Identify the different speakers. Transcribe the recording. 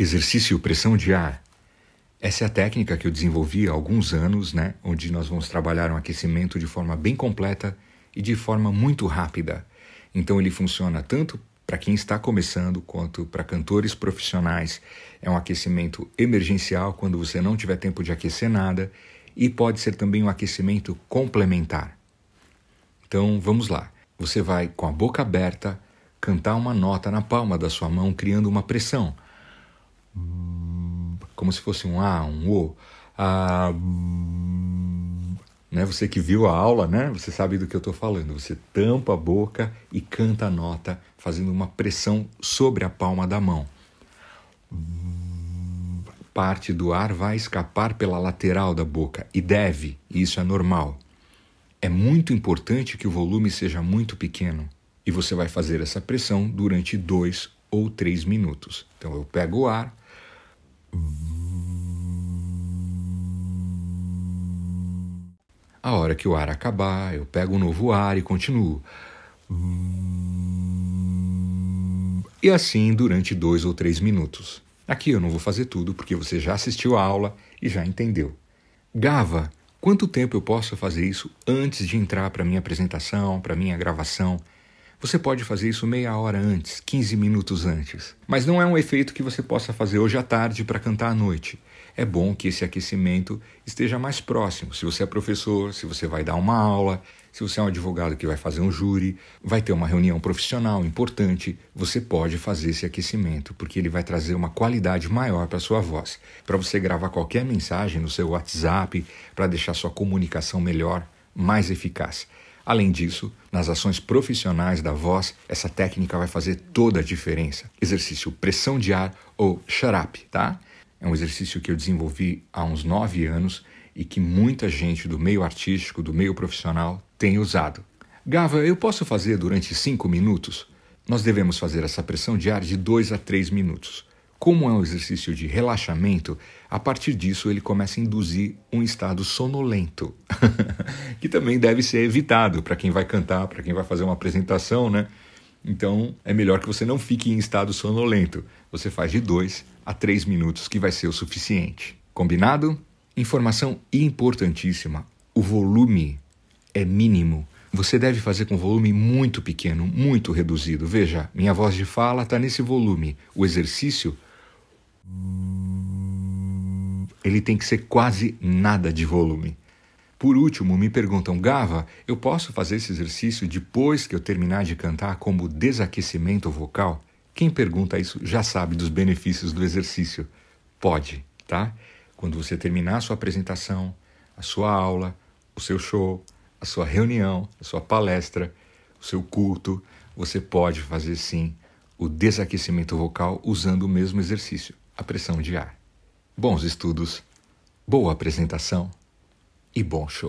Speaker 1: Exercício pressão de ar. Essa é a técnica que eu desenvolvi há alguns anos, né, onde nós vamos trabalhar um aquecimento de forma bem completa e de forma muito rápida. Então ele funciona tanto para quem está começando quanto para cantores profissionais. É um aquecimento emergencial quando você não tiver tempo de aquecer nada e pode ser também um aquecimento complementar. Então vamos lá. Você vai com a boca aberta cantar uma nota na palma da sua mão, criando uma pressão como se fosse um A, um O. A, né? Você que viu a aula, né? Você sabe do que eu estou falando. Você tampa a boca e canta a nota, fazendo uma pressão sobre a palma da mão. Parte do ar vai escapar pela lateral da boca e deve, isso é normal. É muito importante que o volume seja muito pequeno e você vai fazer essa pressão durante dois ou três minutos. Então eu pego o ar, A hora que o ar acabar, eu pego um novo ar e continuo. E assim durante dois ou três minutos. Aqui eu não vou fazer tudo porque você já assistiu a aula e já entendeu. Gava, quanto tempo eu posso fazer isso antes de entrar para minha apresentação, para minha gravação? Você pode fazer isso meia hora antes, 15 minutos antes. Mas não é um efeito que você possa fazer hoje à tarde para cantar à noite. É bom que esse aquecimento esteja mais próximo. Se você é professor, se você vai dar uma aula, se você é um advogado que vai fazer um júri, vai ter uma reunião profissional importante, você pode fazer esse aquecimento, porque ele vai trazer uma qualidade maior para a sua voz. Para você gravar qualquer mensagem no seu WhatsApp, para deixar sua comunicação melhor, mais eficaz. Além disso, nas ações profissionais da voz, essa técnica vai fazer toda a diferença. Exercício pressão de ar ou shut up, tá? É um exercício que eu desenvolvi há uns nove anos e que muita gente do meio artístico, do meio profissional, tem usado. Gava, eu posso fazer durante cinco minutos? Nós devemos fazer essa pressão de ar de dois a três minutos. Como é um exercício de relaxamento, a partir disso ele começa a induzir um estado sonolento, que também deve ser evitado para quem vai cantar, para quem vai fazer uma apresentação, né? Então é melhor que você não fique em estado sonolento. Você faz de dois a três minutos, que vai ser o suficiente. Combinado? Informação importantíssima: o volume é mínimo. Você deve fazer com volume muito pequeno, muito reduzido. Veja, minha voz de fala está nesse volume. O exercício ele tem que ser quase nada de volume. Por último, me perguntam, Gava, eu posso fazer esse exercício depois que eu terminar de cantar como desaquecimento vocal? Quem pergunta isso já sabe dos benefícios do exercício. Pode, tá? Quando você terminar a sua apresentação, a sua aula, o seu show, a sua reunião, a sua palestra, o seu culto, você pode fazer sim o desaquecimento vocal usando o mesmo exercício a pressão de ar. Bons estudos, boa apresentação e bom show.